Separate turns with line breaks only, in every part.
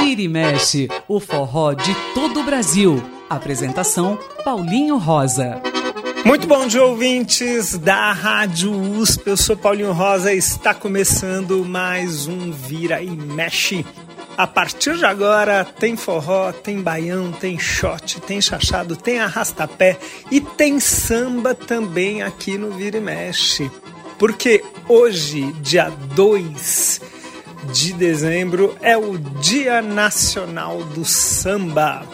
Vira e mexe, o forró de todo o Brasil. Apresentação Paulinho Rosa.
Muito bom dia, ouvintes da Rádio USP. Eu sou Paulinho Rosa e está começando mais um Vira e Mexe. A partir de agora tem forró, tem baião, tem shot, tem chachado, tem arrastapé e tem samba também aqui no Vira e Mexe. Porque hoje, dia 2 de dezembro, é o Dia Nacional do Samba.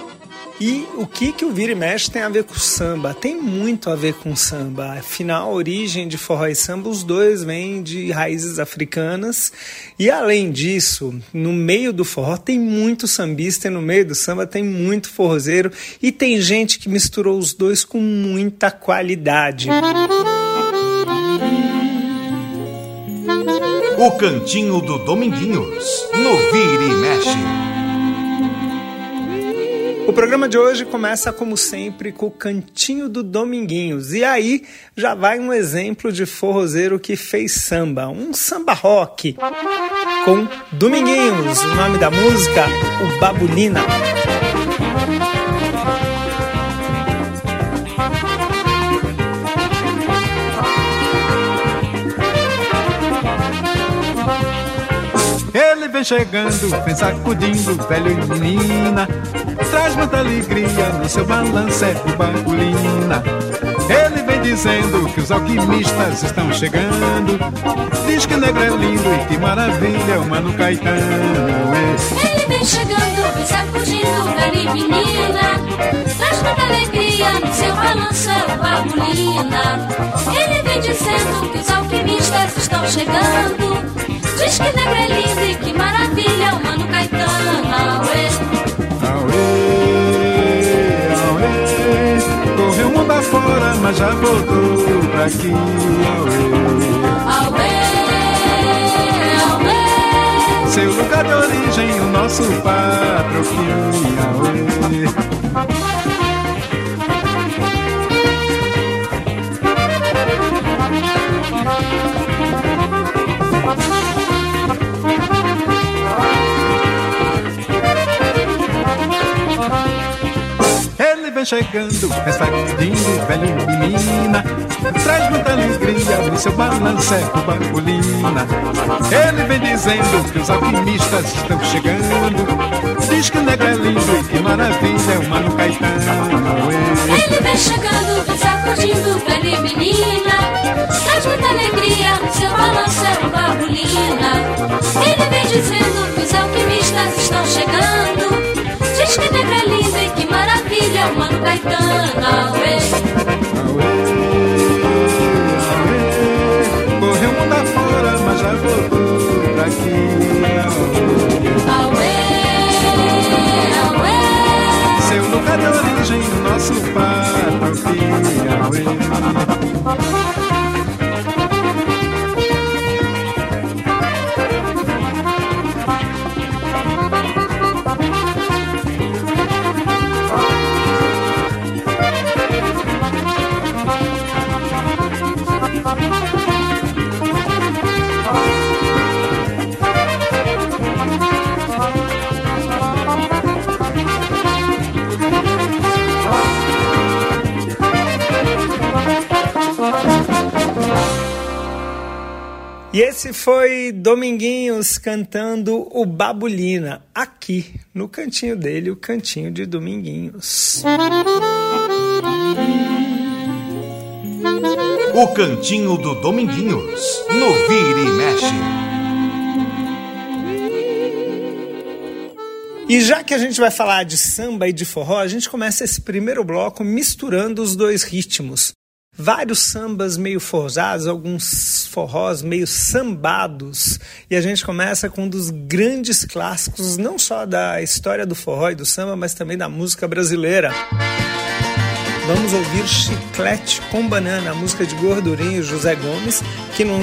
E o que, que o vira e mexe tem a ver com samba? Tem muito a ver com samba. Afinal, a origem de forró e samba, os dois vêm de raízes africanas. E além disso, no meio do forró tem muito sambista e no meio do samba tem muito forrozeiro. E tem gente que misturou os dois com muita qualidade.
O Cantinho do Dominguinhos, no Vira e Mexe.
O programa de hoje começa, como sempre, com o Cantinho do Dominguinhos. E aí já vai um exemplo de forrozeiro que fez samba, um samba rock, com Dominguinhos. O nome da música, o Babulina.
Ele vem chegando, vem sacudindo, velho e menina. Traz muita alegria no seu balanço, é de bagulina. Ele vem dizendo que os alquimistas estão chegando. Diz que negro é lindo e que maravilha o Mano Caetano.
Ele vem chegando, vem sacudindo, velho e menina. Traz muita alegria no seu balanço, é o bagulina. Ele vem dizendo que os alquimistas estão chegando. Diz que negro é e que maravilha, o Mano Caetano, auê.
Auê, auê, correu mundo afora, mas já voltou pra aqui.
Auê, auê,
Seu lugar de origem, o nosso patrocínio. Auê. Ele vem chegando, vem sacudindo, velho e menina. Traz muita alegria no seu balanço, é o bagulina. Ele vem dizendo que os alquimistas estão chegando. Diz que o negro é lindo e que maravilha é o Mano Caetano.
Ele vem chegando, vem sacudindo, velho e menina. Traz muita alegria no seu balanço, é o babulina. Ele vem dizendo que os alquimistas estão chegando. Diz que negro é lindo e que maravilha, o Mano Caetano, auê.
Correu mundo afora, mas já voltou pra aqui.
Auê, auê,
Seu lugar de origem, nosso patrocínio.
E esse foi Dominguinhos cantando o Babulina, aqui no cantinho dele, o cantinho de Dominguinhos.
O Cantinho do Dominguinhos, no Vira e Mexe.
E já que a gente vai falar de samba e de forró, a gente começa esse primeiro bloco misturando os dois ritmos. Vários sambas meio forzados, alguns forrós meio sambados. E a gente começa com um dos grandes clássicos, não só da história do forró e do samba, mas também da música brasileira. Vamos ouvir Chiclete com Banana, a música de Gordurinho José Gomes, que não,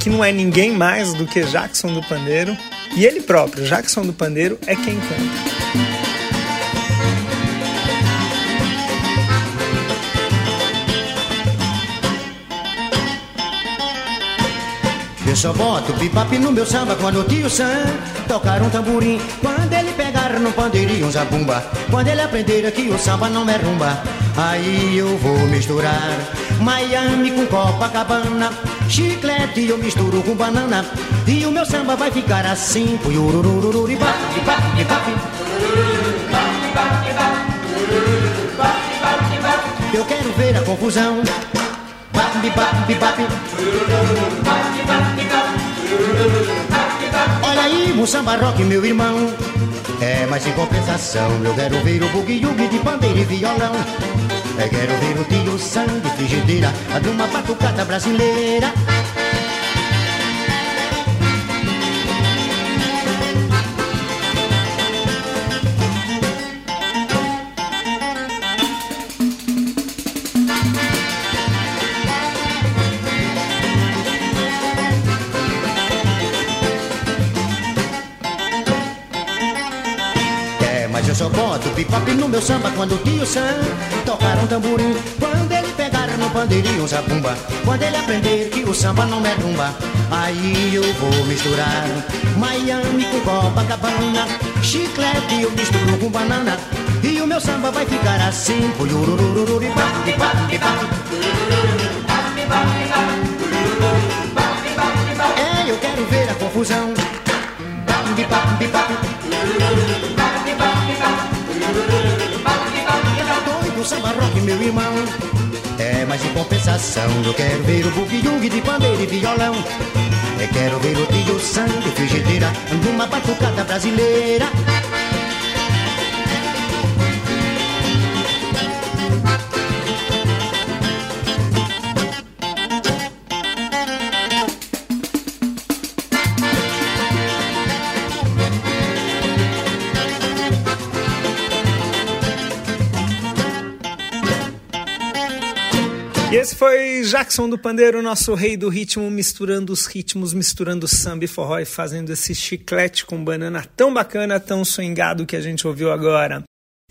que não é ninguém mais do que Jackson do Pandeiro. E ele próprio, Jackson do Pandeiro, é quem canta.
Eu só boto bebop no meu samba quando o tio Sam tocar um tamborim. Quando ele pegar no pandeirinho um zabumba. Quando ele aprender que o samba não é rumba. Aí eu vou misturar Miami com Copacabana. Chiclete eu misturo com banana. E o meu samba vai ficar assim. Eu quero ver a confusão. Olha aí, o samba rock, meu irmão. É, mas em compensação, eu quero ver o bugue-yugue de pandeiro e violão. Eu quero ver o tio sangue, frigideira, de uma batucada brasileira. Bebop no meu samba quando o tio Sam tocar um tamborim. Quando ele pegar no pandeirinho zabumba. Quando ele aprender que o samba não é rumba. Aí eu vou misturar Miami com Copacabana. Chiclete eu misturo com banana. E o meu samba vai ficar assim. É, eu quero ver a confusão. Doido samba meu irmão. É, mas em compensação, eu quero ver o bugue de pandeiro e violão. Eu quero ver o tio sangue, frigideira, numa batucada brasileira.
Esse foi Jackson do Pandeiro, nosso rei do ritmo, misturando os ritmos, misturando samba e forró e fazendo esse chiclete com banana tão bacana, tão swingado que a gente ouviu agora.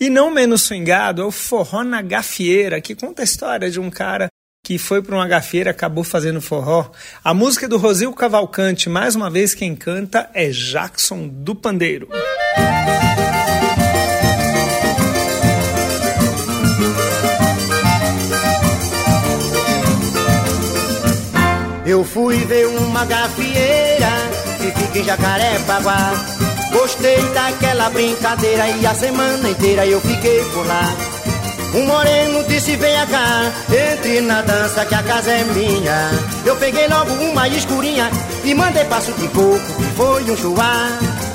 E não menos swingado é o Forró na Gafieira, que conta a história de um cara que foi para uma gafieira acabou fazendo forró. A música é do Rosil Cavalcante, mais uma vez quem canta é Jackson do Pandeiro.
Eu fui ver uma gafieira que fica em Jacarepaguá. Gostei daquela brincadeira e a semana inteira eu fiquei por lá. Um moreno disse venha cá, entre na dança que a casa é minha. Eu peguei logo uma escurinha e mandei passo de coco que foi um chuá.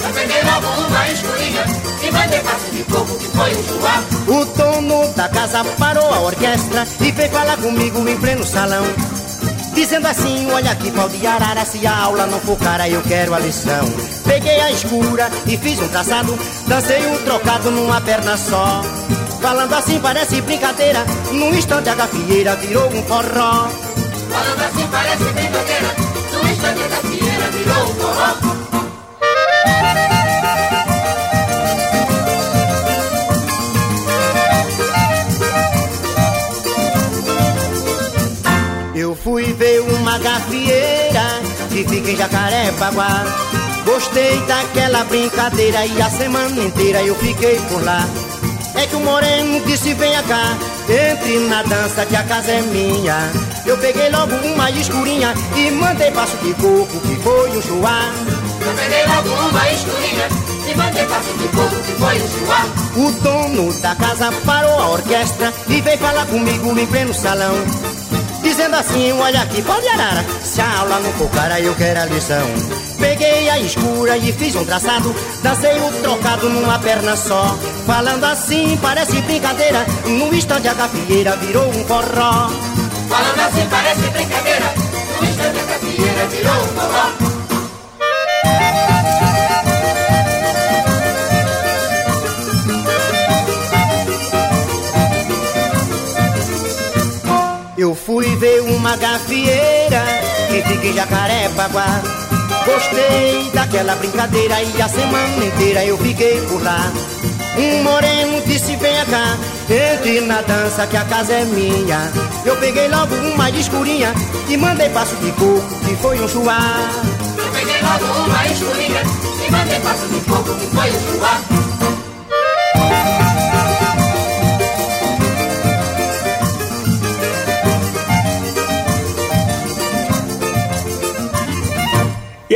Eu peguei logo uma escurinha e mandei passo de coco que foi um chuá.
O dono da casa parou a orquestra e veio falar comigo em pleno salão. Dizendo assim, olha aqui pau de arara Se a aula não for cara eu quero a lição. Peguei a escura e fiz um traçado Dancei um trocado numa perna só. Falando assim parece brincadeira Num instante a gafieira virou um forró.
Falando assim parece brincadeira Num instante a gafieira virou um forró
fui ver uma gafieira que fica em Jacarepaguá. Gostei daquela brincadeira e a semana inteira eu fiquei por lá. É que o moreno disse venha cá, entre na dança que a casa é minha. Eu peguei logo uma escurinha e mandei passo de coco que foi um chuá.
Eu peguei logo uma escurinha e mandei passo de coco que foi um chuá.
O dono da casa parou a orquestra e veio falar comigo em pleno salão. Dizendo assim, olha aqui, pode arara. Se a aula não for cara, eu quero a lição. Peguei a escura e fiz um traçado. Dancei o trocado numa perna só. Falando assim, parece brincadeira. No instante a gafieira virou um forró.
Falando assim, parece brincadeira. No instante a gafieira virou um forró
fui ver uma gafieira que fica em Jacarepaguá. Gostei daquela brincadeira e a semana inteira eu fiquei por lá. Um moreno disse venha cá, entre na dança que a casa é minha. Eu peguei logo uma escurinha e mandei passo de coco que foi um chuá.
Eu peguei logo uma escurinha e mandei passo de coco que foi um chuá.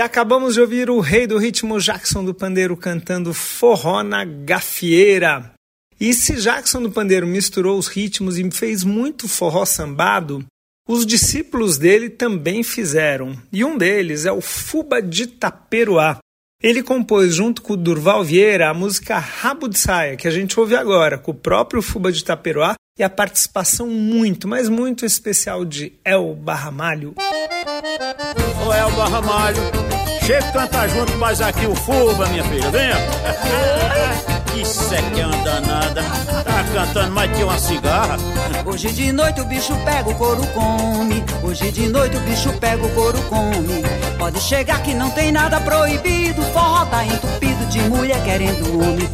Acabamos de ouvir o rei do ritmo Jackson do Pandeiro cantando Forró na Gafieira. E se Jackson do Pandeiro misturou os ritmos e fez muito forró sambado, os discípulos dele também fizeram. E um deles é o Fuba de Taperuá. Ele compôs junto com o Durval Vieira a música Rabo de Saia, que a gente ouve agora, com o próprio Fuba de Taperuá e a participação muito, mas muito especial de El Barramalho.
Ô El Barramalho, chega e canta junto, mas aqui o Fuba, minha filha, venha. Isso é que é uma danada, tá cantando mais que uma cigarra.
Hoje de noite o bicho pega, o couro come. Hoje de noite o bicho pega, o couro come. Pode chegar que não tem nada proibido, forró tá entupido de mulher querendo homem.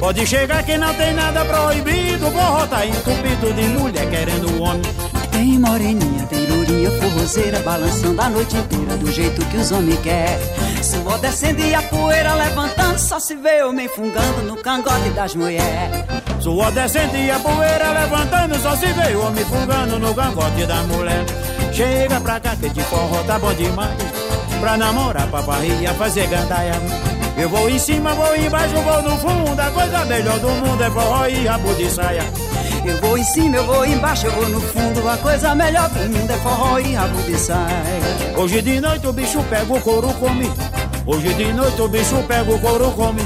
Pode chegar que não tem nada proibido, forró tá entupido de mulher querendo homem.
Tem moreninha, tem lourinha, forrozeira, balançando a noite inteira do jeito que os homens querem. Suor descendo e a poeira levantando, só se vê homem fungando no cangote das mulheres.
Suor descendo e a poeira levantando, só se vê homem fungando no cangote da mulher. Chega pra cá que de forró tá bom demais, pra namorar, pra barriga, fazer gandaia. Eu vou em cima, vou embaixo, vou no fundo, a coisa melhor do mundo é forró e rabo de saia.
Eu vou em cima, eu vou embaixo, eu vou no fundo. A coisa melhor do mundo é forró e rabo de saia.
Hoje de noite o bicho pega o couro come. Hoje de noite o bicho pega o couro come.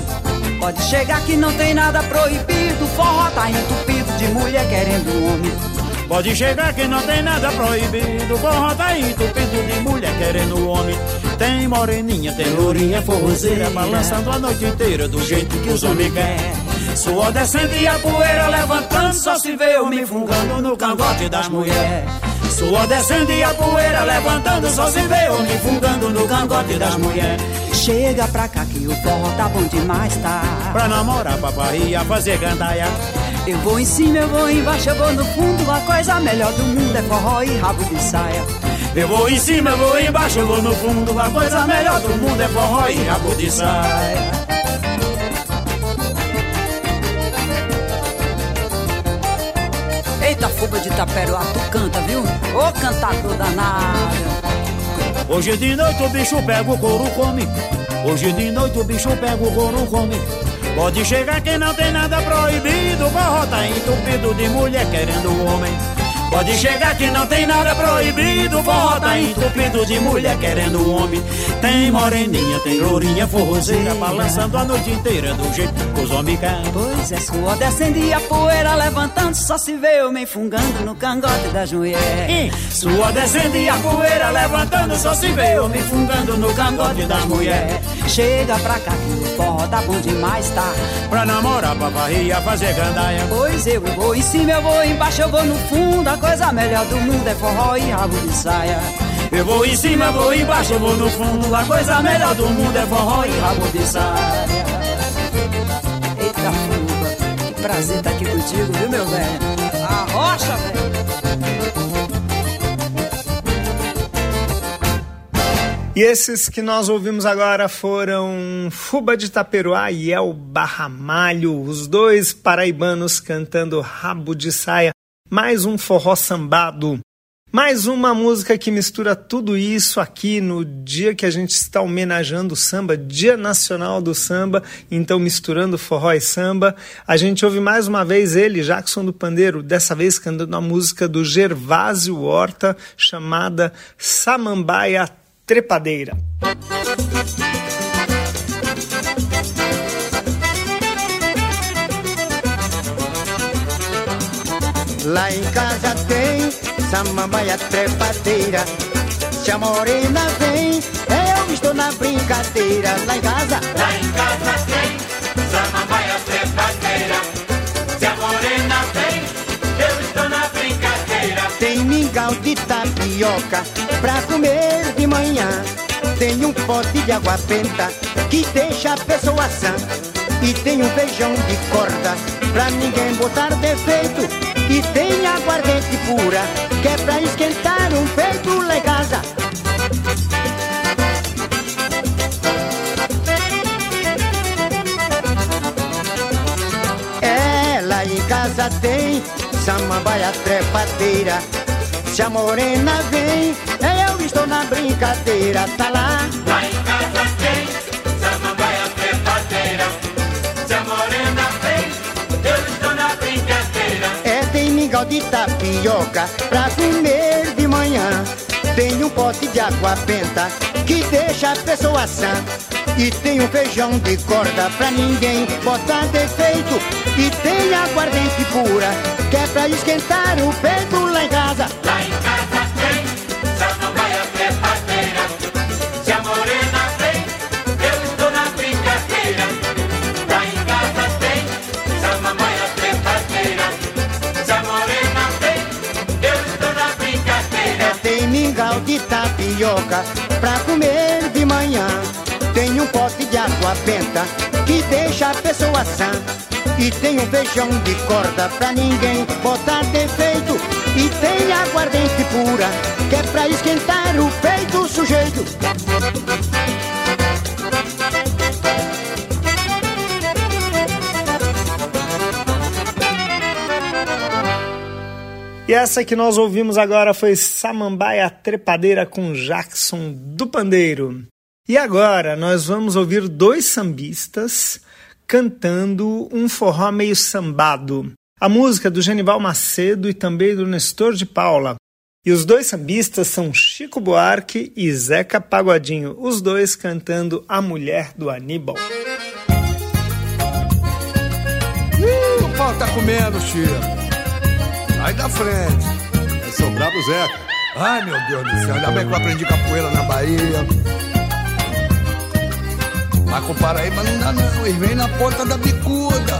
Pode chegar que não tem nada proibido. Forró tá entupido de mulher querendo homem.
Pode chegar que não tem nada proibido. Forró tá entupido de mulher querendo homem. Tem moreninha, tem lourinha, forrozeira, balançando a noite inteira do jeito que os homens querem. Suor descendo e a poeira levantando, só se vê homem fungando no cangote das mulheres. Suor descendo e a poeira levantando, só se vê homem fungando no cangote das mulheres.
Chega pra cá que o forró tá bom demais, tá?
Pra namorar, papai, fazer gandaia.
Eu vou em cima, eu vou embaixo, eu vou no fundo. A coisa melhor do mundo é forró e rabo de saia.
Eu vou em cima, eu vou embaixo, eu vou no fundo. A coisa melhor do mundo é forró e rabo de saia.
Eita, fuba de taperoá, tu canta, viu? Ô cantador danado.
Hoje de noite o bicho pega o couro come. Hoje de noite o bicho pega o couro come. Pode chegar que não tem nada proibido. Forró tá entupido de mulher querendo homem. Pode chegar que não tem nada proibido. Forró tá entupido de mulher querendo homem. Tem moreninha, tem lourinha, forrozeira, balançando a noite inteira do jeito que os homens querem.
Pois é, suor descendo e a poeira levantando. Só se vê homem fungando no cangote das mulheres.
Suor descendo e a poeira levantando, só se vê homem fungando no cangote das mulheres.
Chega pra cá que o forró tá bom demais, tá?
Pra namorar, pra barriga, fazer gandaia.
Pois eu vou em cima, eu vou embaixo, eu vou no fundo. A coisa melhor do mundo é forró e rabo de saia.
Eu vou em cima, vou embaixo, vou no fundo. A coisa melhor do mundo é forró e rabo de saia.
Eita, fuba, que prazer estar aqui contigo, viu, meu velho? A rocha, velho.
E esses que nós ouvimos agora foram Fuba de Taperuá e El Barramalho, os dois paraibanos cantando Rabo de Saia, mais um forró sambado. Mais uma música que mistura tudo isso aqui no dia que a gente está homenageando o samba, Dia Nacional do Samba, então misturando forró e samba. A gente ouve mais uma vez ele, Jackson do Pandeiro, dessa vez cantando a música do Gervásio Horta, chamada Samambaia Trepadeira.
Lá em casa tem samambaia trepadeira. Se a morena vem, eu estou na brincadeira. Lá em casa,
Lá em casa tem samambaia trepadeira. Se a morena vem, eu estou na brincadeira.
tem mingau de tapioca pra comer de manhã. Tem um pote de água benta que deixa a pessoa sã. E tem um feijão de corda pra ninguém botar defeito. E tem aguardente pura que é pra esquentar um peito. É, lá em casa tem samambaia trepadeira. Se a morena vem, eu estou na brincadeira, tá lá.
Lá
de tapioca pra comer de manhã. Tem um pote de água benta que deixa a pessoa sã. E tem um feijão de corda pra ninguém botar defeito. E tem aguardente pura que é pra esquentar o peito lá em casa. Pra comer de manhã. Tem um pote de água benta que deixa a pessoa sã. E tem um feijão de corda pra ninguém botar defeito. E tem aguardente pura que é pra esquentar o peito sujeito.
E essa que nós ouvimos agora foi Samambaia Trepadeira com Jackson do Pandeiro. E agora nós vamos ouvir dois sambistas cantando um forró meio sambado. A música do Genival Macedo e também do Nestor de Paula. E os dois sambistas são Chico Buarque e Zeca Pagodinho, os dois cantando A Mulher do Aníbal.
Uh, o pau tá comendo, Chico. Sai da frente.
É brabo Zeca.
Ai, meu Deus do céu. Ainda bem que eu aprendi capoeira na Bahia. Mas com Paraíba não dá não. Eles vêm na ponta da bicuda.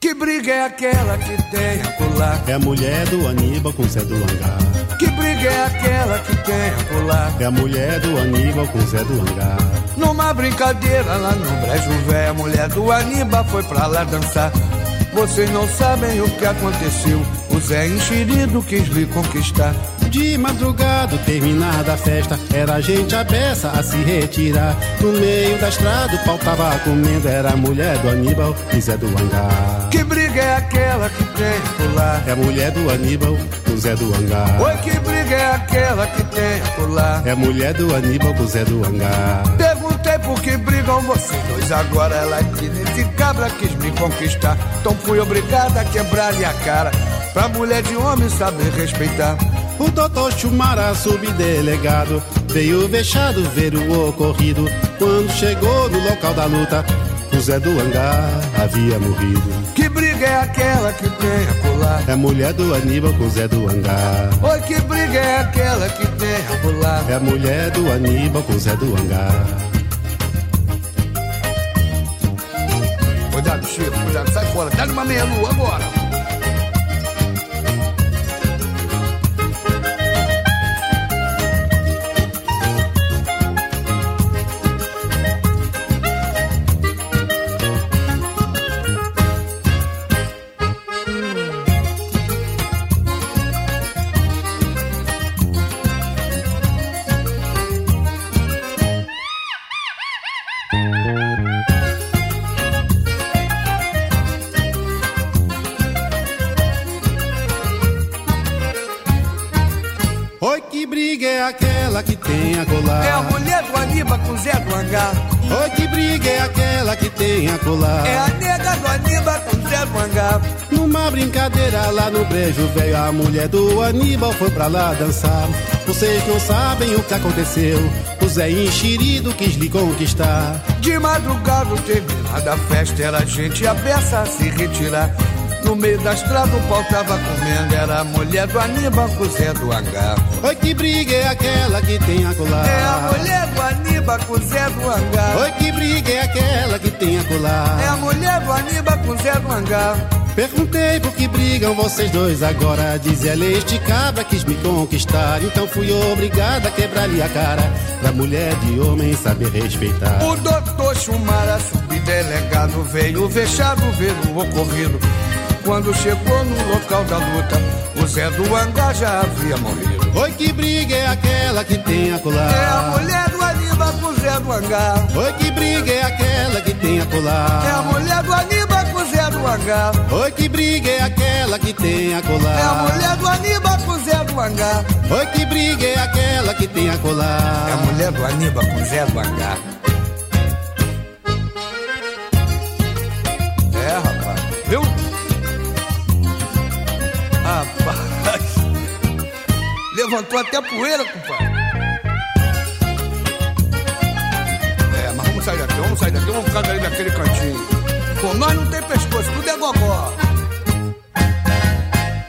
Que briga é aquela que tem acolá?
É a mulher do Aníbal com Zé do Hangar.
Que briga é aquela que tem acolá?
É a mulher do Aníbal com Zé do Hangar.
Numa brincadeira lá no Brejo Velho, a mulher do Aníbal foi pra lá dançar. Vocês não sabem o que aconteceu. O Zé enxerido quis lhe conquistar.
De madrugada, terminada a festa, era a gente a beça a se retirar. No meio da estrada, o pau tava comendo, era a mulher do Aníbal e Zé do Hangar.
Que briga é aquela que tem por lá?
É a mulher do Aníbal com Zé do Hangar.
Oi, que briga é aquela que tem por lá?
É a mulher do Aníbal com Zé do Hangar.
Perguntei por que brigam vocês dois agora. Ela que nesse cabra quis me conquistar. Então fui obrigada a quebrar-lhe a cara. Pra mulher de homem saber respeitar.
O doutor Chumara, subdelegado, veio vexado ver o ocorrido. Quando chegou no local da luta, o Zé do Hangar havia morrido.
Que briga é aquela que tem a colar?
É a mulher do Aníbal com o Zé do Hangar.
Oi, que briga é aquela que tem a colar?
É a mulher do Aníbal com o Zé do Hangar.
Cuidado, sai fora. Dá-lhe uma meia-lua agora. Aníbal com Zé do Hangar.
Oi, que briga é aquela que tem a colar?
É a nega do Aníbal com Zé do Hangar.
Numa brincadeira lá no brejo velho, a mulher do Aníbal foi pra lá dançar. Vocês não sabem o que aconteceu. O Zé enxerido quis lhe conquistar.
De madrugada, terminada a festa, era gente a beça a se retirar. No meio da estrada o pau tava comendo, era a mulher do Aníbal com o Zé do Hangar.
Oi, que briga é aquela que tem a colar?
É a mulher do Aníbal com o Zé do Hangar.
Oi, que briga é aquela que tem a colar?
É a mulher do Aníbal com o Zé do Hangar.
Perguntei por que brigam vocês dois agora. Diz ela, este cabra quis me conquistar. Então fui obrigada a quebrar-lhe a cara. Pra mulher de homem saber respeitar.
O doutor Chumara, subdelegado, veio vexado ver o ocorrido. Quando chegou no local da luta, o Zé do Hangar já havia morrido.
Oi, que briga é aquela que tem a colar?
É a mulher do Aníbal com o Zé do Hangar.
Oi, que briga é aquela que tem a colar?
É a mulher do Aníbal com o Zé do Hangar.
Oi, que briga é aquela que tem a colar?
É a mulher do Aníbal com o Zé do Hangar.
Oi, que briga é aquela que tem a colar?
É a mulher do Aníbal com o Zé do Hangar. É, rapaz. Viu? Levantou até poeira, compadre. É, mas vamos sair daqui, vamos sair daqui, vamos ficar ali naquele cantinho. Com nós não tem pescoço, tudo é gogó.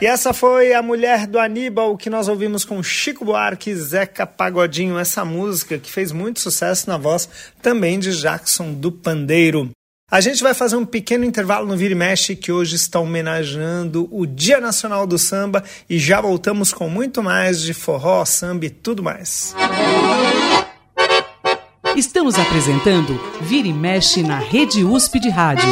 E essa foi a mulher do Aníbal que nós ouvimos com Chico Buarque e Zeca Pagodinho, essa música que fez muito sucesso na voz também de Jackson do Pandeiro. A gente vai fazer um pequeno intervalo no Vira e Mexe que hoje está homenageando o Dia Nacional do Samba e já voltamos com muito mais de forró, samba e tudo mais.
Estamos apresentando Vira e Mexe na Rede USP de Rádio.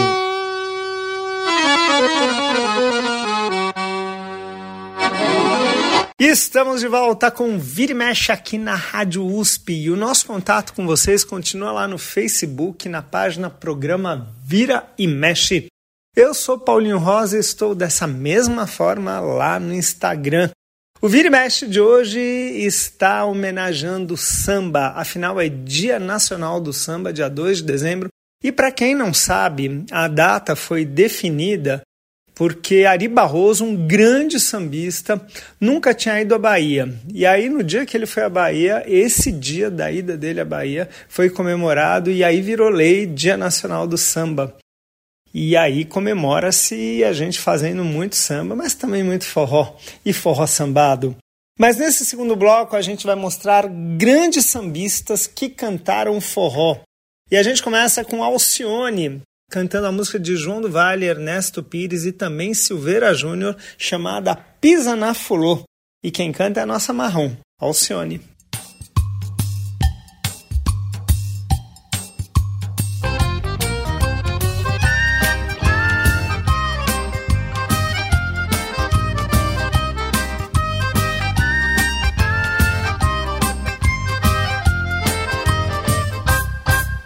Estamos de volta com Vira e Mexe aqui na Rádio USP e o nosso contato com vocês continua lá no Facebook, na página Programa Vira e Mexe. Eu sou Paulinho Rosa e estou dessa mesma forma lá no Instagram. O Vira e Mexe de hoje está homenageando o samba, afinal é Dia Nacional do Samba, dia 2 de dezembro. E para quem não sabe, a data foi definida porque Ari Barroso, um grande sambista, nunca tinha ido à Bahia. E aí, no dia que ele foi à Bahia, esse dia da ida dele à Bahia foi comemorado e aí virou lei Dia Nacional do Samba. E aí comemora-se a gente fazendo muito samba, mas também muito forró e forró sambado. Mas nesse segundo bloco a gente vai mostrar grandes sambistas que cantaram forró. E a gente começa com Alcione, cantando a música de João do Vale, Ernesto Pires e também Silveira Júnior, chamada Pisa na Fulô. E quem canta é a nossa marrom, Alcione.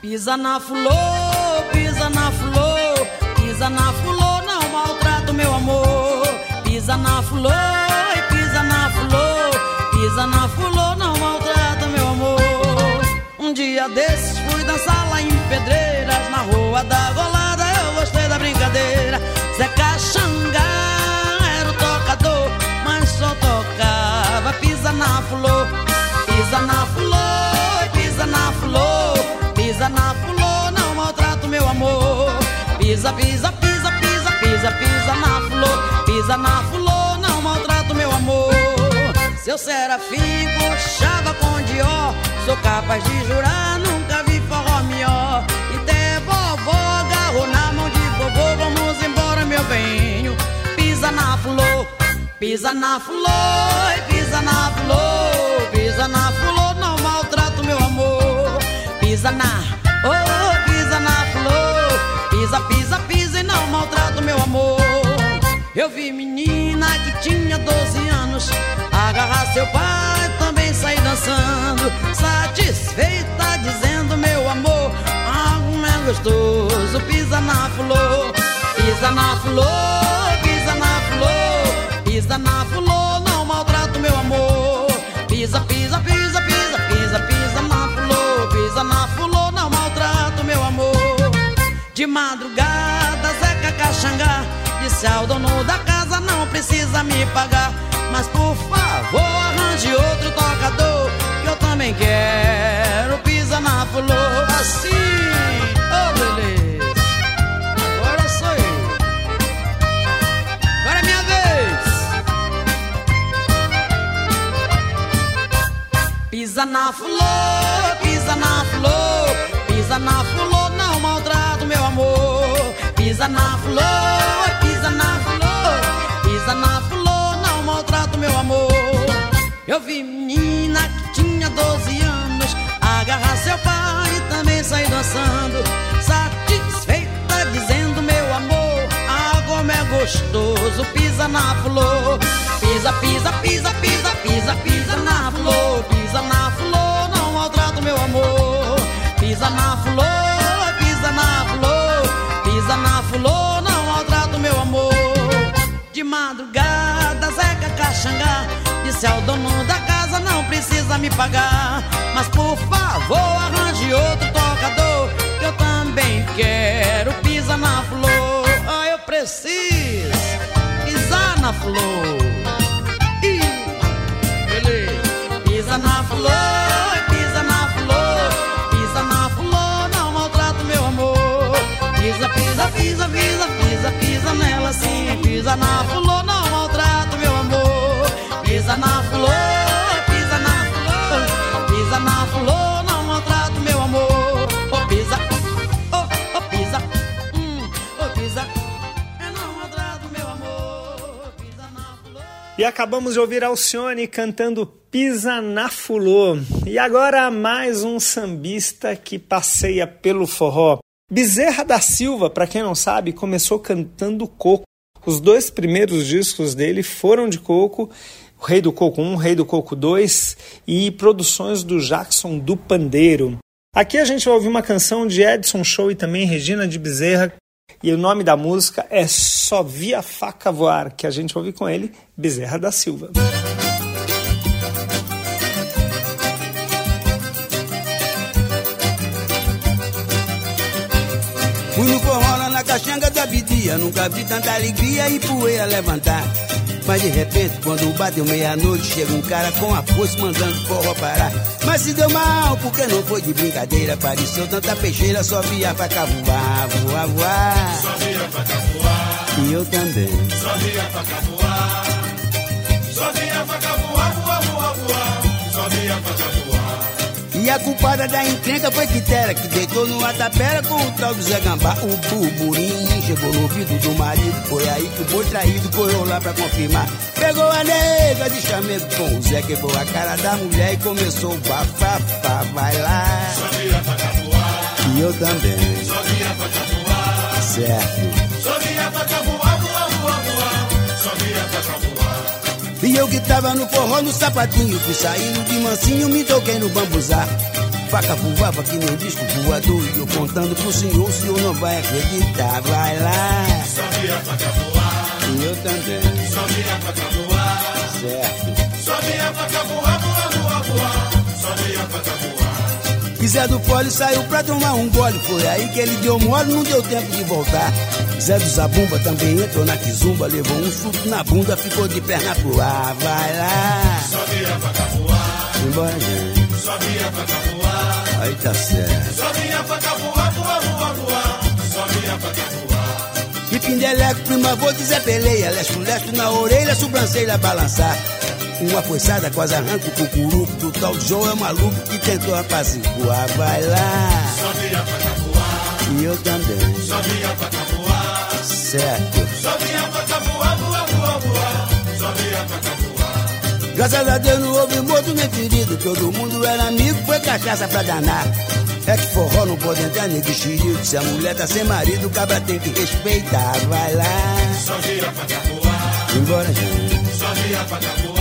Pisa na fulô, pisa na fulô, não maltrata o meu amor. Pisa na fulô, pisa na fulô, pisa na fulô, não maltrata meu amor. Um dia desses fui dançar lá em Pedreiras, na rua da Golada, eu gostei da brincadeira. Zeca Xangá era o tocador, mas só tocava. Pisa na fulô, pisa na fulô, Pisa, pisa, pisa, pisa, pisa, pisa na fulô. Pisa na fulô, não maltrata o meu amor. Seu serafim coxava com dió. Sou capaz de jurar, nunca vi forró melhor. E até vovó agarrou na mão de vovô. Vamos embora, meu benho. Pisa na fulô, pisa na fulô, pisa na fulô, pisa na fulô, não maltrata o meu amor pisa na, oh, vi menina que tinha 12 anos. Agarrar seu pai, também sair dançando, satisfeita dizendo meu amor, como é gostoso, pisa na flor, pisa na flor, pisa na flor, pisa na flor, não maltrata o meu amor, pisa, pisa, pisa, pisa, pisa, pisa na flor, pisa na fulô, não maltrata o meu amor. De madrugada, Zeca Caxangá ao dono da casa: Não precisa me pagar, mas por favor, arranje outro tocador. Que eu também quero. Pisa na fulô, assim, oh beleza. Agora sou eu. Agora é minha vez. Pisa na fulô, pisa na flor, pisa na fulô, não maltrata o meu amor. Pisa na flor, pisa na flor, pisa na flor, não maltrata o meu amor. Eu vi menina que tinha 12 anos agarrar seu pai e também sair dançando, satisfeita dizendo meu amor, ah como é gostoso, pisa na flor, pisa, pisa, pisa, pisa, pisa, pisa na flor, pisa na flor, não maltrata o meu amor, pisa na flor, madrugada, Zeca Caxangá. Disse ao dono da casa, não precisa me pagar Mas por favor, arranje outro tocador. Eu também quero pisar na flor. Ah, eu preciso pisar na flor. Beleza. Pisa na flor, pisa na flor. Pisa na flor, não maltrata meu amor. Pisa, pisa, pisa, pisa, pisa nela sim Pisa na flor, não maltrata o meu amor. Pisa na flor, pisa na flor Pisa na flor, não maltrata o meu amor. Oh, pisa, oh, oh, pisa hum, Oh, pisa, é não maltrata o meu amor. Pisa na flor.
E acabamos de ouvir Alcione cantando Pisa na Fulô. E agora mais um sambista que passeia pelo forró. Bezerra da Silva, para quem não sabe, começou cantando coco. Os dois primeiros discos dele foram de coco, Rei do Coco 1, Rei do Coco 2 e produções do Jackson do Pandeiro. Aqui a gente vai ouvir uma canção de Edson Show e também Regina de Bezerra, e o nome da música é Só Via Faca Voar, que a gente ouve com ele, Bezerra da Silva.
Forró lá na caxanga da Bidia, nunca vi tanta alegria e poeira levantar. Mas de repente, quando bateu meia-noite, chega um cara com a foice mandando forró parar. Mas se deu mal, porque não foi de brincadeira. Pareceu tanta peixeira, só via faca voar, voar, voar.
Só via faca voar,
E eu também.
só via faca voar. Só via faca voar, voar,
E a culpada da encrenca foi Quitera, que deitou numa tapera com o tal do Zé Gambá. O burburinho chegou no ouvido do marido, foi aí que o boi traído correu lá pra confirmar. Pegou a nega de chamego com o Zé, quebrou a cara da mulher e começou o bafafá. Vai lá.
Só via
E eu também.
só via.
Certo.
Só via faca voar, voar, voar, voar. Só via faca voar.
E eu que tava no forró no sapatinho, fui saindo de mansinho, me toquei no bambuzá. Faca voava que nem disco voador, e eu contando pro senhor, o senhor não vai acreditar. Vai lá.
Só via faca voar,
E eu também.
só via faca voar.
Certo.
Só via faca voar,
Zé do Fole saiu pra tomar um gole. Foi aí que ele deu mole, não deu tempo de voltar. Zé do Zabumba também entrou na quizumba, levou um chute na bunda, ficou de perna pro ar. Vai lá.
Só via faca voar,
Embora, gente.
só via faca voar.
Aí tá certo.
Só via faca voar, voar, voar, voar. Só via faca voar.
E Pindeleco, prima, vou dizer peleia. Leste, leste na orelha, sobrancelha balançar. Uma foiçada quase arranca o cucuruco do tal João é maluco que tentou apaziguar. Vai lá.
Só via faca voar,
E eu também.
só via faca voar.
Certo.
Só via faca voar, voar, voar, voar. Só via faca voar.
Graças a Deus não houve morto nem ferido. Todo mundo era amigo, foi cachaça pra danar. É que forró não pode entrar nem de xerido. Se a mulher tá sem marido, o cabra tem que respeitar. Vai lá.
Só via faca voar,
Embora, gente.
só via faca voar.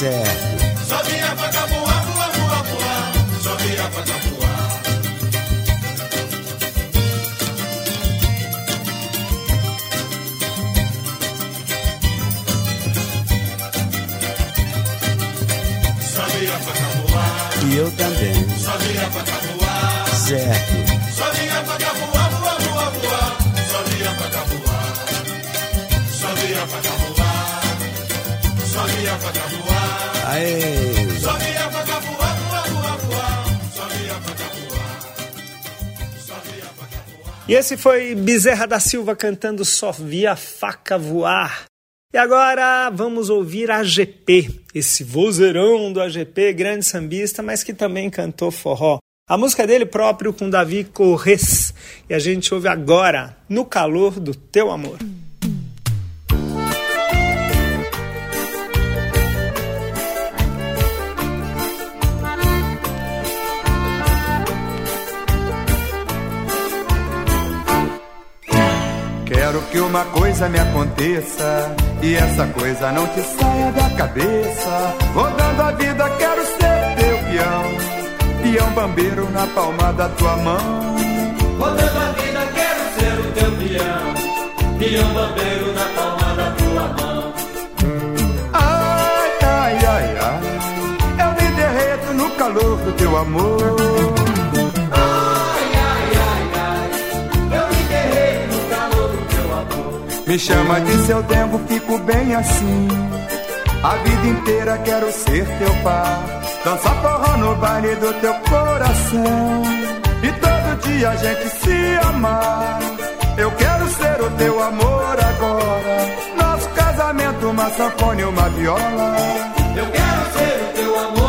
Certo.
Só via faca voar, voar, voar, voar. Só via faca voar. Só via faca voar,
E eu também.
só via faca voar.
Certo.
Só via faca voar, voar, voar, voar. Só via faca voar. Só via faca voar. Só via faca voar.
Aê.
E esse foi Bezerra da Silva cantando Só Via Faca Voar. E agora vamos ouvir a GP, esse vozeirão do AGP, grande sambista, mas que também cantou forró. A música dele próprio com Davi Corres, E a gente ouve agora, No Calor do Teu Amor.
Uma coisa me aconteça e essa coisa não te saia da cabeça. Rodando a vida, quero ser teu peão, peão bambeiro na palma da tua mão.
Rodando a vida, quero ser o teu peão, peão bambeiro na palma da tua mão.
Ai, ai, ai, ai, eu me derreto no calor do teu amor. Me chama de seu dengo, fico bem assim. A vida inteira quero ser teu par. Dançar forró no baile do teu coração. E todo dia a gente se amar. Eu quero ser o teu amor agora. Nosso casamento, uma sanfona e uma viola.
Eu quero ser o teu amor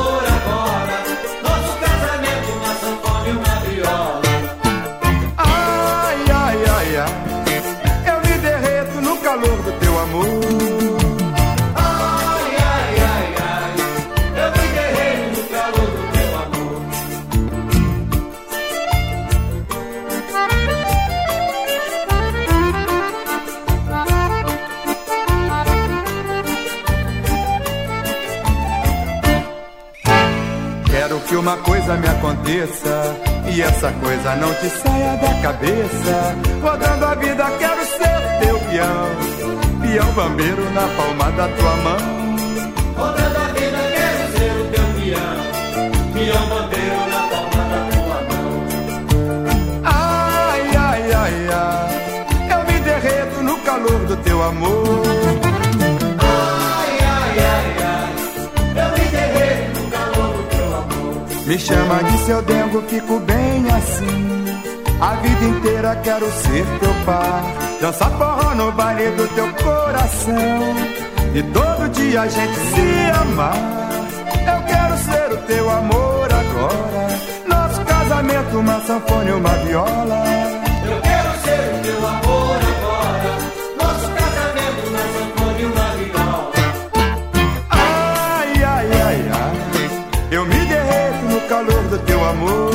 coisa me aconteça e essa coisa não te saia da cabeça. Rodando a vida, quero ser teu peão, peão bambeiro na palma da tua mão.
Rodando a vida, quero ser o teu peão, peão bandeiro na palma da tua mão.
Ai, ai, ai, ai, eu me derreto no calor do teu amor.
Me
chama de seu dengo, fico bem assim. A vida inteira quero ser teu par. Dançar forró no baile do teu coração. E todo dia a gente se amar. Eu quero ser o teu amor agora. Nosso casamento, uma sanfona e uma viola.
Amor.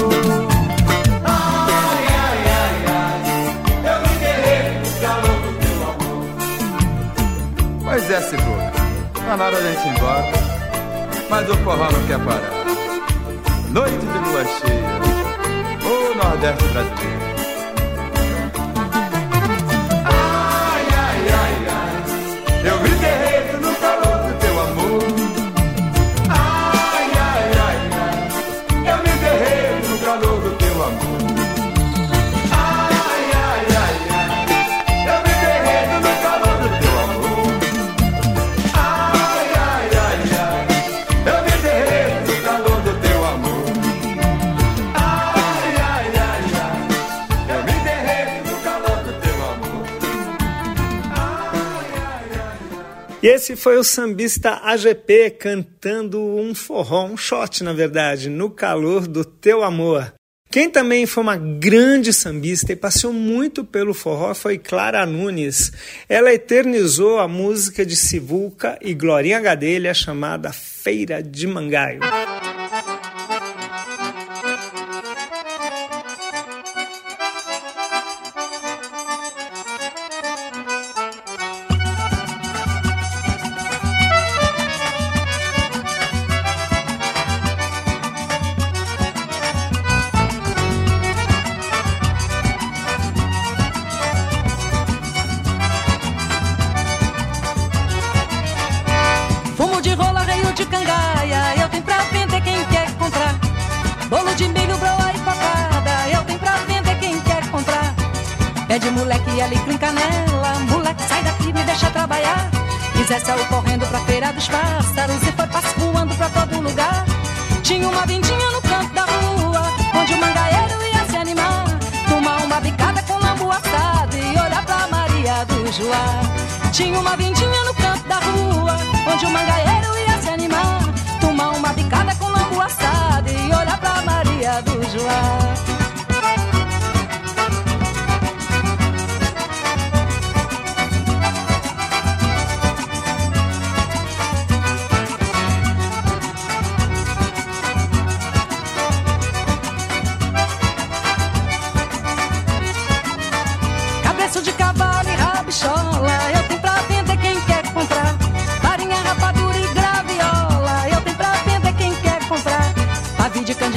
Ai, ai, ai, ai. Eu me derreto no calor do teu amor. Pois é, segura. Tá na hora da gente ir embora. Mas o forró não quer parar. Noite de lua cheia. O Nordeste brasileiro.
Esse foi o sambista AGP cantando um forró, um shot na verdade, no calor do teu amor. Quem também foi uma grande sambista e passeou muito pelo forró foi Clara Nunes. Ela eternizou a música de Sivuca e Glorinha Gadelha chamada Feira de Mangaio.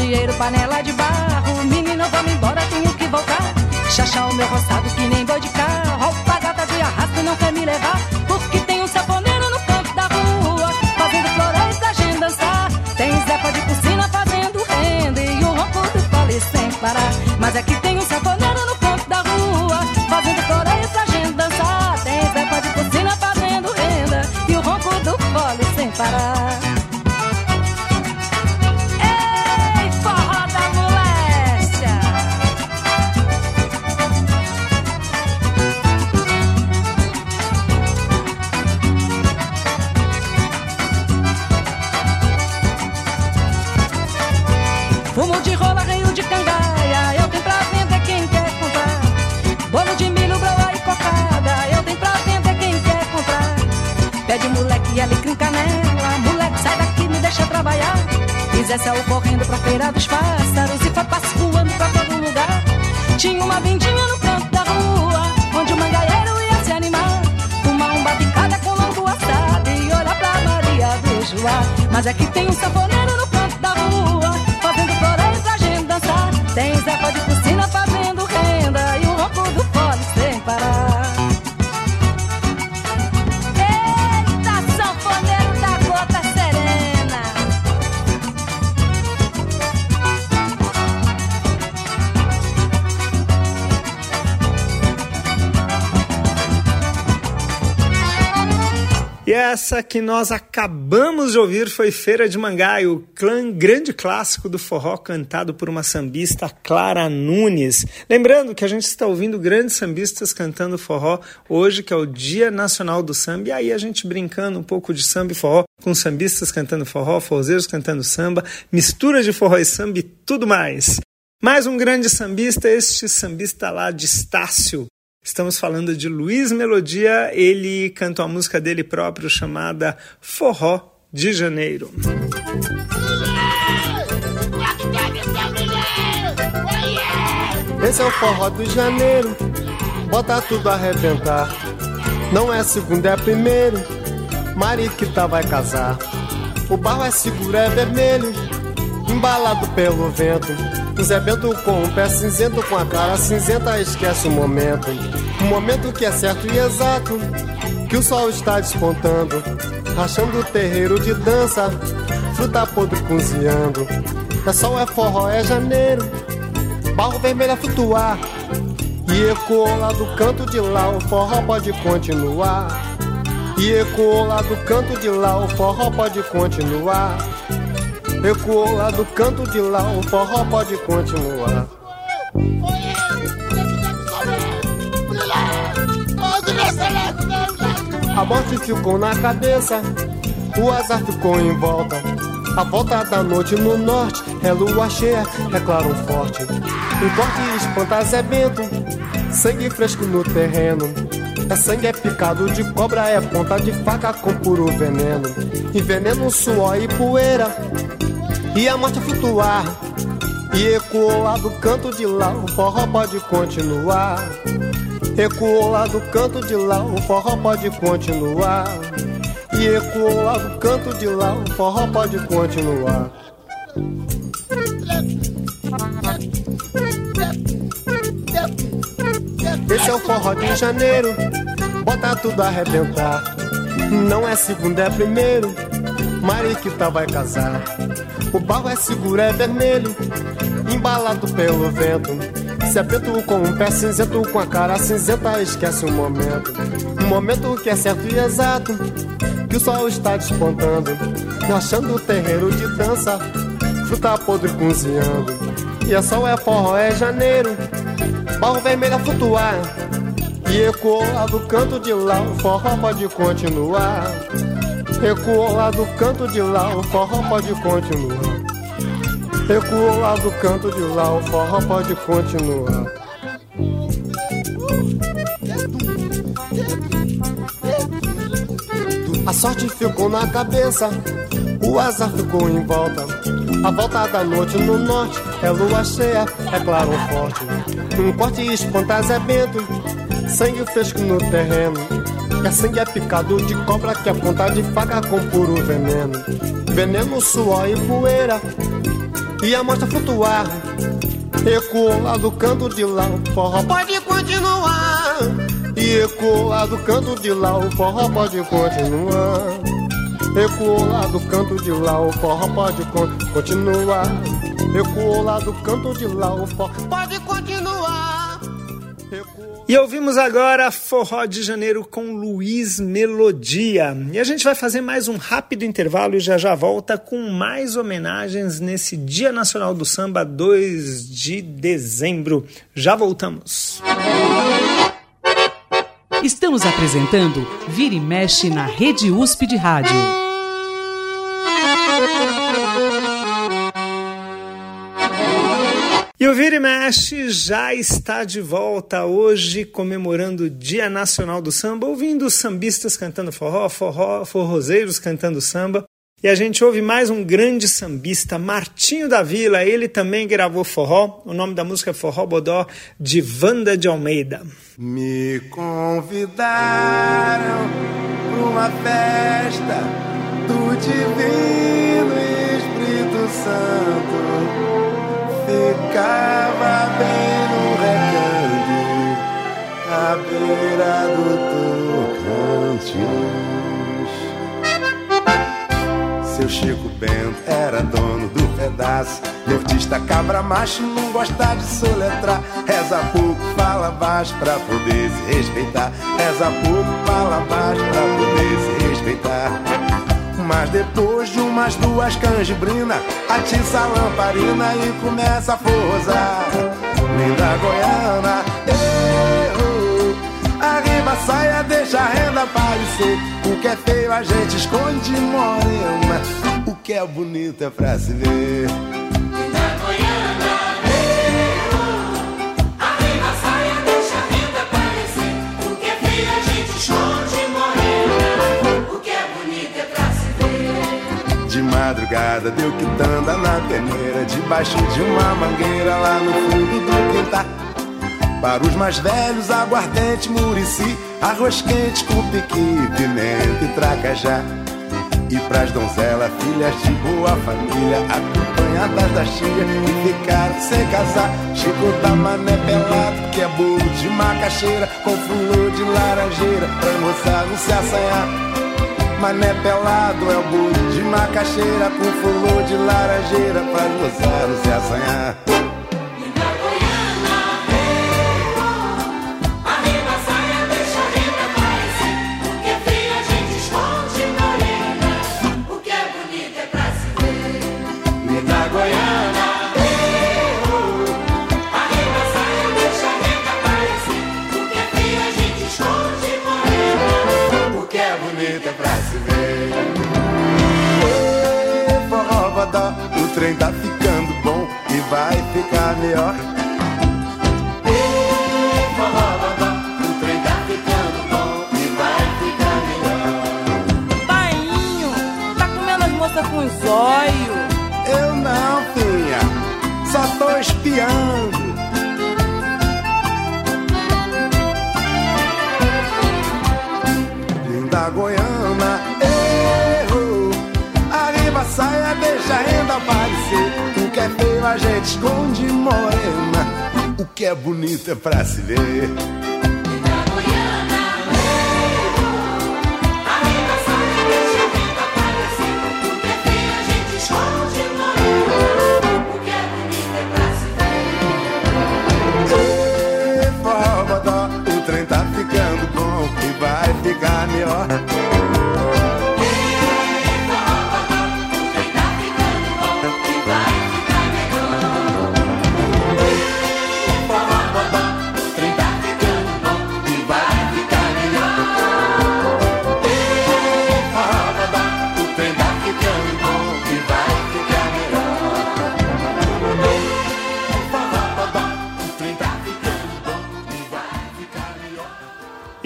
De
candeeiro, panela de barro. Menina, vamos embora, tenho que voltar. Chachá o meu roçado que nem boi de carro. Alpagata de arrasto não quer me levar. Porque tem um saponeiro no canto da rua. Fazendo florais pra gente dançar. Tem Zepa de piscina fazendo renda. E o ronco do fole sem parar. Zé saiu correndo pra feira dos pássaros e foi passo voando pra todo lugar. Tinha uma vendinha no canto da rua, onde o mangaeiro ia se animar. Fumar um babicada com longo assado e olhar pra Maria do Joá. Mas é que tem um sanfoneiro
essa que nós acabamos de ouvir foi Feira de Mangaio, o clã grande clássico do forró cantado por uma sambista Clara Nunes. Lembrando que a gente está ouvindo grandes sambistas cantando forró hoje, que é o Dia Nacional do Samba, e aí a gente brincando um pouco de samba e forró, com sambistas cantando forró, forrozeiros cantando samba, mistura de forró e samba e tudo mais. Mais um grande sambista, este sambista lá de Estácio, Estamos falando de Luiz Melodia, ele canta uma música dele próprio chamada Forró de Janeiro.
Esse é o forró do janeiro, bota tudo a arrebentar. Não é segundo, é primeiro, que tá vai casar. O barro é seguro, é vermelho, embalado pelo vento. Zé Bento com um pé cinzento, com a cara cinzenta, esquece o momento. Um momento que é certo e exato, que o sol está despontando, rachando o terreiro de dança, fruta podre cozinhando. É sol, é forró, é janeiro, barro vermelho a flutuar. E ecoou lá do canto de lá, o forró pode continuar. E ecoou lá do canto de lá, o forró pode continuar. Ecoou lá do canto de lá, o forró pode continuar. A morte ficou na cabeça, o azar ficou em volta. A volta da noite no norte é lua cheia, é claro forte. Um corte espanta Zé Bento, sangue fresco no terreno. É sangue, é picado de cobra, é ponta de faca com puro veneno. E veneno, suor e poeira, e a morte a flutuar. E ecoou lá do canto de lá, o forró pode continuar. Ecoou lá do canto de lá, o forró pode continuar. E ecoou lá do canto de lá, o forró pode continuar. Esse é o forró de janeiro, bota tudo a arrebentar. Não é segundo, é primeiro, Mariquita vai casar. O barro é seguro, é vermelho, embalado pelo vento. Se é preto com um pé cinzento, com a cara cinzenta, esquece o momento. Um momento que é certo e exato, que o sol está despontando, achando o terreiro de dança, fruta podre cozinhando. E é sol, é forró, é janeiro, barro vermelho a flutuar. E ecoou lá do canto de lá, o forró pode continuar. Ecoou lá do canto de lá, o forró pode continuar. Ecoou lá do canto de lá, o forró pode continuar. A sorte ficou na cabeça, o azar ficou em volta. A volta da noite no norte é lua cheia, é claro forte. Um corte espanta Zé Bento, sangue fresco no terreno. Que sangue é picado de cobra, que é ponta de faca com puro veneno. Veneno, suor e poeira, e a mostra flutuar. Ecoou lá do canto de lá, o forró pode continuar. E ecoou lá do canto de lá, o forró pode continuar. Ecoou lá do canto de lá, o forró pode con continuar. Ecoou lá do canto de lá, o forró pode continuar.
E ouvimos agora Forró de Janeiro com Luiz Melodia. E a gente vai fazer mais um rápido intervalo e já já volta com mais homenagens nesse Dia Nacional do Samba, 2 de dezembro. Já voltamos.
Estamos apresentando Vira e Mexe na Rede USP de Rádio.
E o Vira e Mexe já está de volta hoje, comemorando o Dia Nacional do Samba, ouvindo sambistas cantando forró, forró, forrozeiros cantando samba. E a gente ouve mais um grande sambista, Martinho da Vila. Ele também gravou forró. O nome da música é Forró Bodó, de Wanda de Almeida.
Me convidaram para uma festa do Divino Espírito Santo. Ficava bem no recanto, à beira do Tocantins. Seu Chico Bento era dono do pedaço. Nortista cabra macho, não gosta de soletrar. Reza pouco, fala baixo pra poder se respeitar. Reza pouco, fala baixo pra poder se respeitar. Mas depois de umas duas canjibrina, atiça a lamparina e começa a forrosar. Linda Goiana, eu, arriba saia, deixa a renda aparecer. O que é feio a gente esconde morena, o que é bonito é pra se ver. Madrugada deu quitanda na peneira Debaixo de uma mangueira lá no fundo do quintal. Para os mais velhos, aguardente, murici Arroz quente com piqui, pimenta e tracajá. E pras donzelas, filhas de boa família Acompanhadas da tia que ficaram sem casar. Chico da mané pelado, que é bolo de macaxeira Com flor de laranjeira, pra moça não se assanhar Mané pelado é o bolo de macaxeira Com flor de laranjeira pra gozar, não se assanhar trem tá ficando bom E vai ficar melhor. O trem tá ficando bom E vai ficar melhor.
Tainho, tá comendo as moças com os olhos.
Eu não, filha Só tô espiando a gente esconde morena O que é bonito é pra se ver.
Arriba a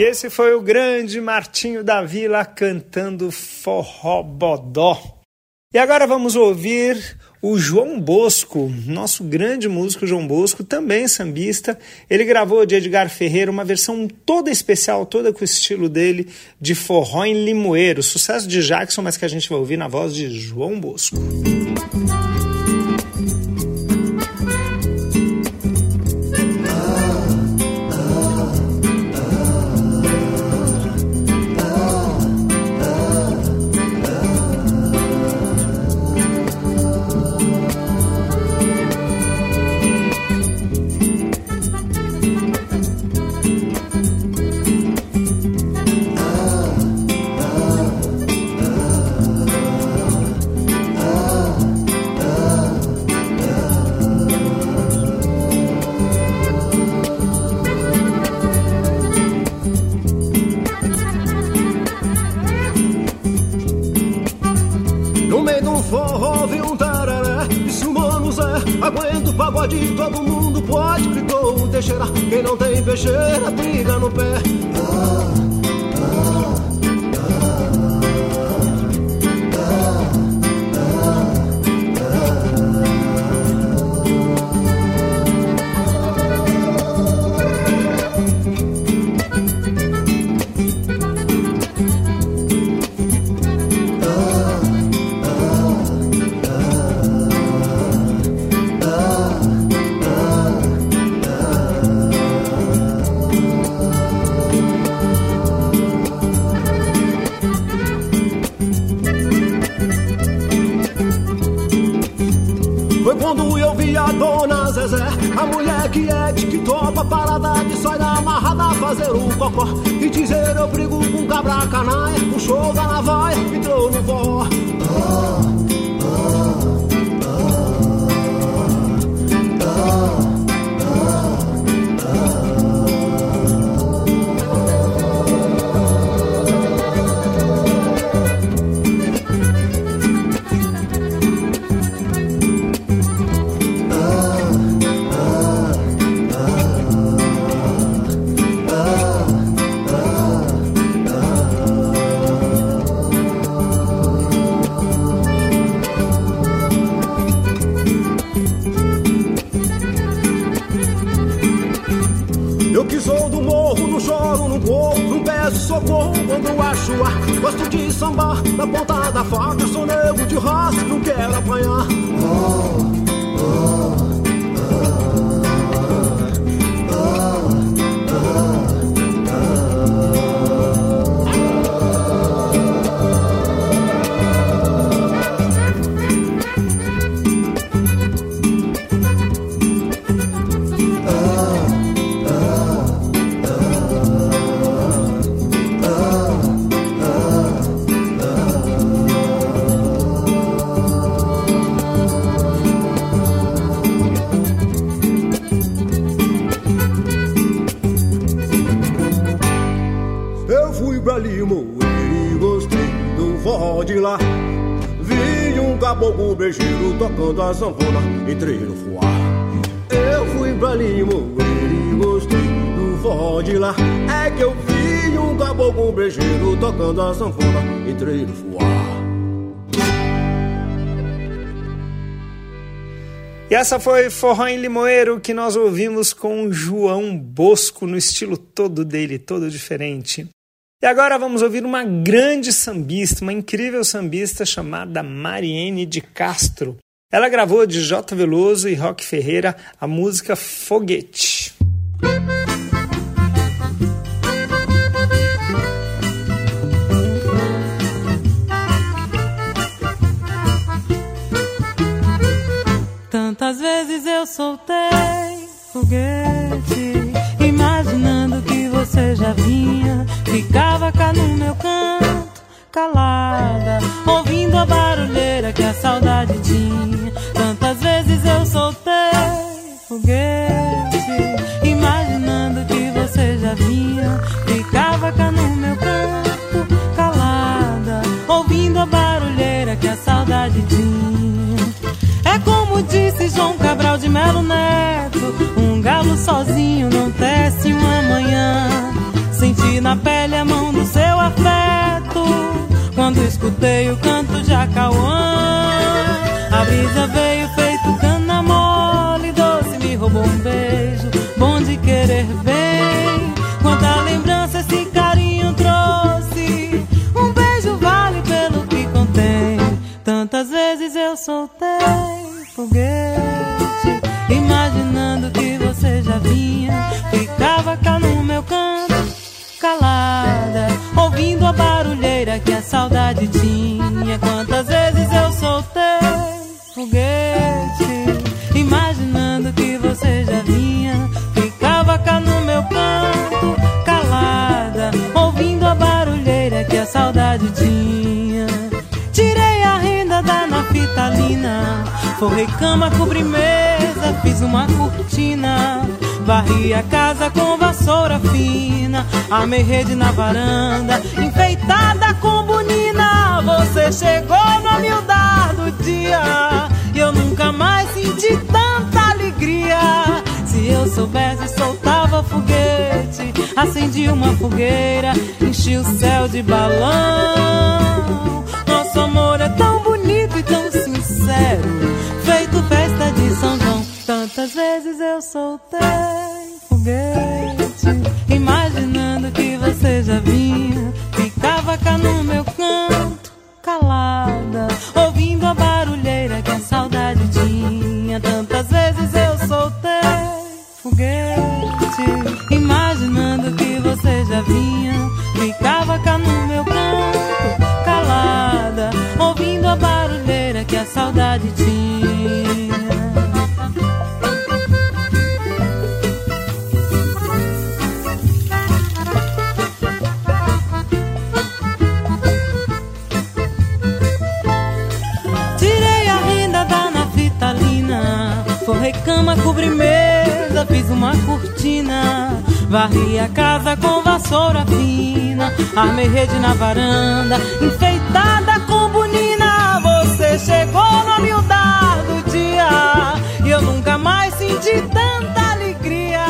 Esse foi o grande Martinho da Vila cantando Forró Bodó. E agora vamos ouvir O João Bosco, nosso grande músico João Bosco, também sambista, ele gravou de Edgar Ferreira uma versão toda especial, toda com o estilo dele, de forró em limoeiro, sucesso de Jackson, mas que a gente vai ouvir na voz de João Bosco.
No pagode Todo mundo pode, gritou Teixeira Quem não tem peixeira, briga no pé. Foi E dizer eu brigo com cabra canai da navaia, entrou no vó Sou do morro, não choro, não corro, não peço socorro quando acho ar. Gosto de sambar na ponta da faca, sou nego de raça, não quero apanhar. De lá. Vi um caboclo brejeiro tocando a sanfona, entrei no fuá. Eu fui pra Limoeiro e gostei do forró de lá. É que eu vi um caboclo brejeiro tocando a sanfona, entrei no fuá.
E essa foi Forró em Limoeiro que nós ouvimos com João Bosco no estilo todo dele, todo diferente. E agora vamos ouvir uma grande sambista, uma incrível sambista chamada Mariene de Castro. Ela gravou de J. Veloso e Rock Ferreira a música Foguete.
Tantas vezes eu soltei foguete, imaginando que você já vinha. Ficava cá no meu canto, calada, ouvindo a barulheira que a saudade tinha. Tantas vezes eu soltei foguete, imaginando que você já vinha. Ficava cá no meu canto, calada, ouvindo a barulheira que a saudade tinha. É como disse João Cabral de Melo Neto: Um galo sozinho não tece uma manhã. Senti na pele seu afeto. Quando escutei o canto de Acauã, a brisa veio feito forrei cama, cobri mesa, fiz uma cortina. Varri a casa com vassoura fina, armei rede na varanda, enfeitada com bonina. Você chegou no humildade do dia, e eu nunca mais senti tanta alegria. Se eu soubesse, soltava foguete, acendi uma fogueira, enchi o céu de balão. Nosso amor é tão bonito e tão sincero, Tantas vezes eu soltei foguete, imaginando que você já vinha, ficava cá no meu canto, calada, ouvindo a barulheira que a saudade tinha. Tantas vezes eu soltei foguete, imaginando que você já vinha, forrei cama, cobri mesa, fiz uma cortina. Varri a casa com vassoura fina, armei rede na varanda, enfeitada com bonina. Você chegou no humildade do dia, e eu nunca mais senti tanta alegria.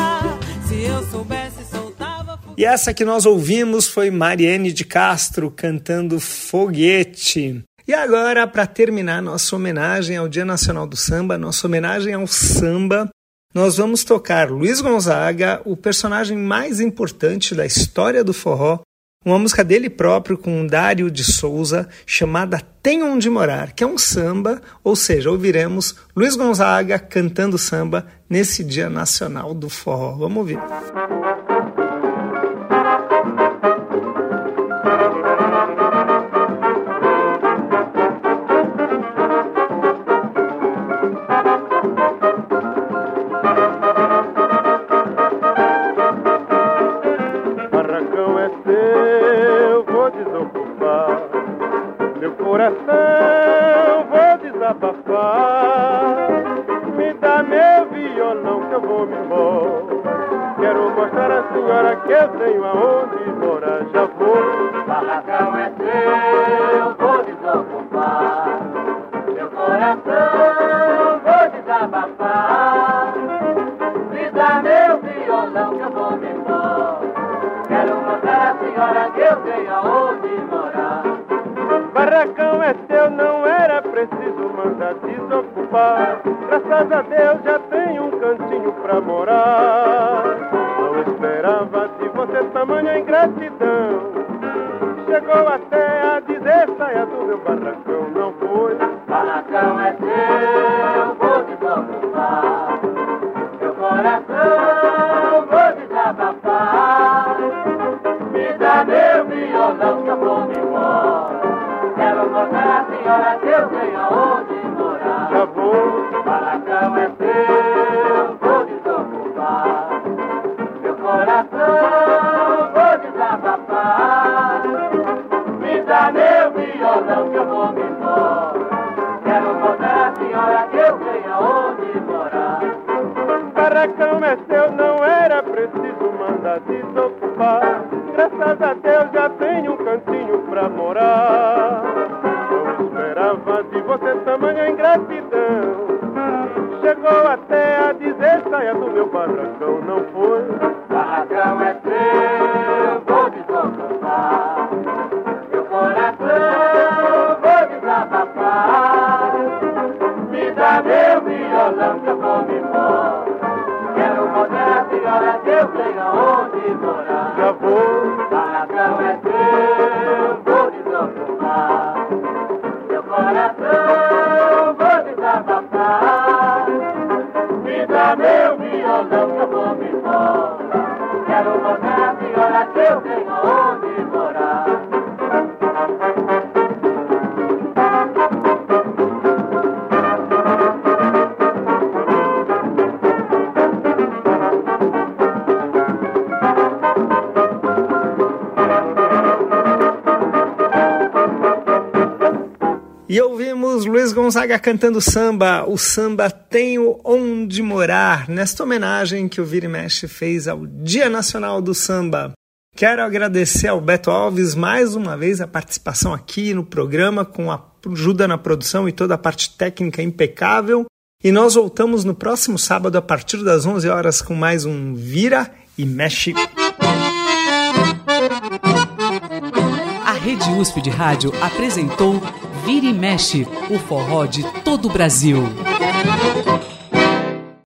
Se eu soubesse, soltava
E essa que nós ouvimos foi Mariane de Castro cantando Foguete. E agora, para terminar nossa homenagem ao Dia Nacional do Samba, nossa homenagem ao samba, nós vamos tocar Luiz Gonzaga, o personagem mais importante da história do forró, uma música dele próprio com Dário de Souza, chamada Tem Onde Morar, que é um samba, ou seja, ouviremos Luiz Gonzaga cantando samba nesse Dia Nacional do Forró. Vamos ouvir.
Barracão pra morar. Não esperava de você tamanha ingratidão. Chegou até Barracão
é seu,
não era preciso mandar desocupar. Graças a Deus já tenho um cantinho pra morar. Não esperava de você tamanha ingratidão. Chegou até a dizer saia do meu barracão, não
Gonzaga cantando samba, o samba Tenho Onde Morar, nesta homenagem que o Vira e Mexe fez ao Dia Nacional do Samba. Quero agradecer ao Beto Alves mais uma vez a participação aqui no programa, com a ajuda na produção e toda a parte técnica impecável. E nós voltamos no próximo sábado a partir das 11 horas com mais um Vira e Mexe.
A Rede USP de Rádio apresentou Vira e Mexe, o forró de todo o Brasil.